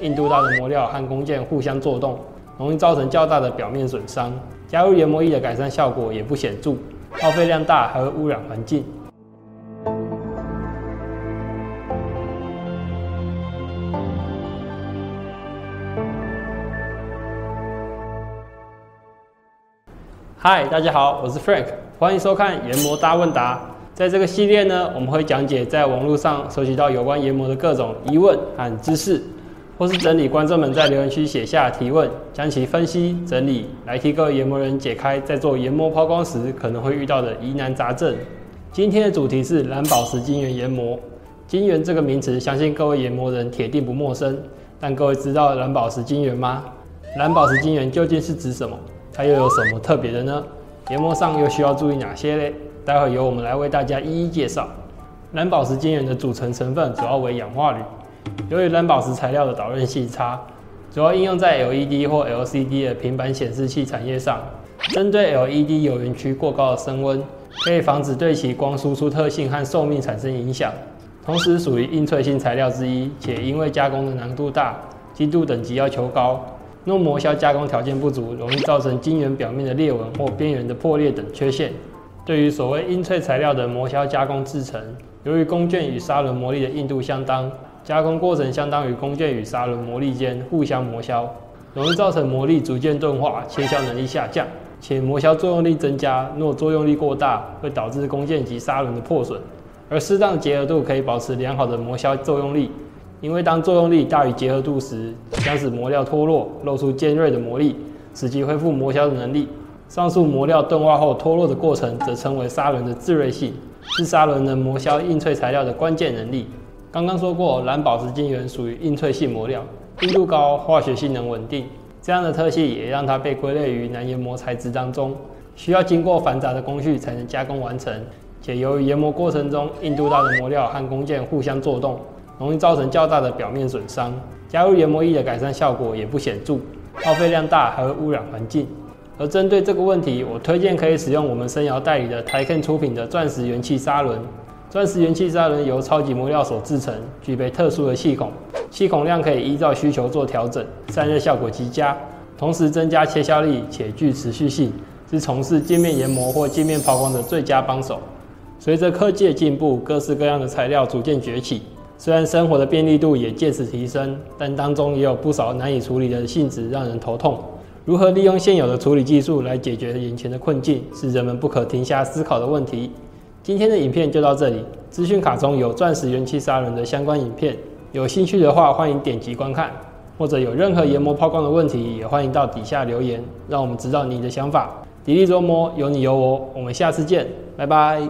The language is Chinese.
硬度大的磨料和工件互相作动，容易造成较大的表面损伤。加入研磨液的改善效果也不显著，耗费量大，还会污染环境。嗨，大家好，我是 Frank，欢迎收看研磨大问答。在这个系列呢，我们会讲解在网络上收集到有关研磨的各种疑问和知识，或是整理观众们在留言区写下提问，将其分析整理，来替各位研磨人解开在做研磨抛光时可能会遇到的疑难杂症。今天的主题是蓝宝石晶圆研磨。晶圆这个名词，相信各位研磨人铁定不陌生。但各位知道蓝宝石晶圆吗？蓝宝石晶圆究竟是指什么？它又有什么特别的呢？研磨上又需要注意哪些嘞？待会由我们来为大家一一介绍。蓝宝石晶圆的组成成分主要为氧化铝。由于蓝宝石材料的导韧性差，主要应用在 LED 或 LCD 的平板显示器产业上。针对 LED 有源区过高的升温，可以防止对其光输出特性和寿命产生影响。同时属于硬脆性材料之一，且因为加工的难度大、精度等级要求高。若磨削加工条件不足，容易造成晶圆表面的裂纹或边缘的破裂等缺陷。对于所谓硬脆材料的磨削加工制成，由于工卷与砂轮磨砺的硬度相当，加工过程相当于弓箭与砂轮磨砺间互相磨削，容易造成磨砺逐渐钝化，切削能力下降，且磨削作用力增加。若作用力过大，会导致弓箭及砂轮的破损。而适当结合度可以保持良好的磨削作用力。因为当作用力大于结合度时，将使磨料脱落，露出尖锐的磨砺，使其恢复磨削的能力。上述磨料钝化后脱落的过程，则称为砂轮的自锐性，是砂轮能磨削硬脆材料的关键能力。刚刚说过，蓝宝石晶圆属于硬脆性磨料，硬度高，化学性能稳定，这样的特性也让它被归类于难研磨材质当中，需要经过繁杂的工序才能加工完成。且由于研磨过程中硬度大的磨料和工件互相作动。容易造成较大的表面损伤，加入研磨液的改善效果也不显著，耗费量大，还会污染环境。而针对这个问题，我推荐可以使用我们生窑代理的台 Ken 出品的钻石元气砂轮。钻石元气砂轮由超级磨料所制成，具备特殊的气孔，气孔量可以依照需求做调整，散热效果极佳，同时增加切削力且具持续性，是从事界面研磨或界面抛光的最佳帮手。随着科技的进步，各式各样的材料逐渐崛起。虽然生活的便利度也借此提升，但当中也有不少难以处理的性质让人头痛。如何利用现有的处理技术来解决眼前的困境，是人们不可停下思考的问题。今天的影片就到这里，资讯卡中有钻石元气砂轮的相关影片，有兴趣的话欢迎点击观看，或者有任何研磨抛光的问题，也欢迎到底下留言，让我们知道你的想法。迪丽琢磨有你有我，我们下次见，拜拜。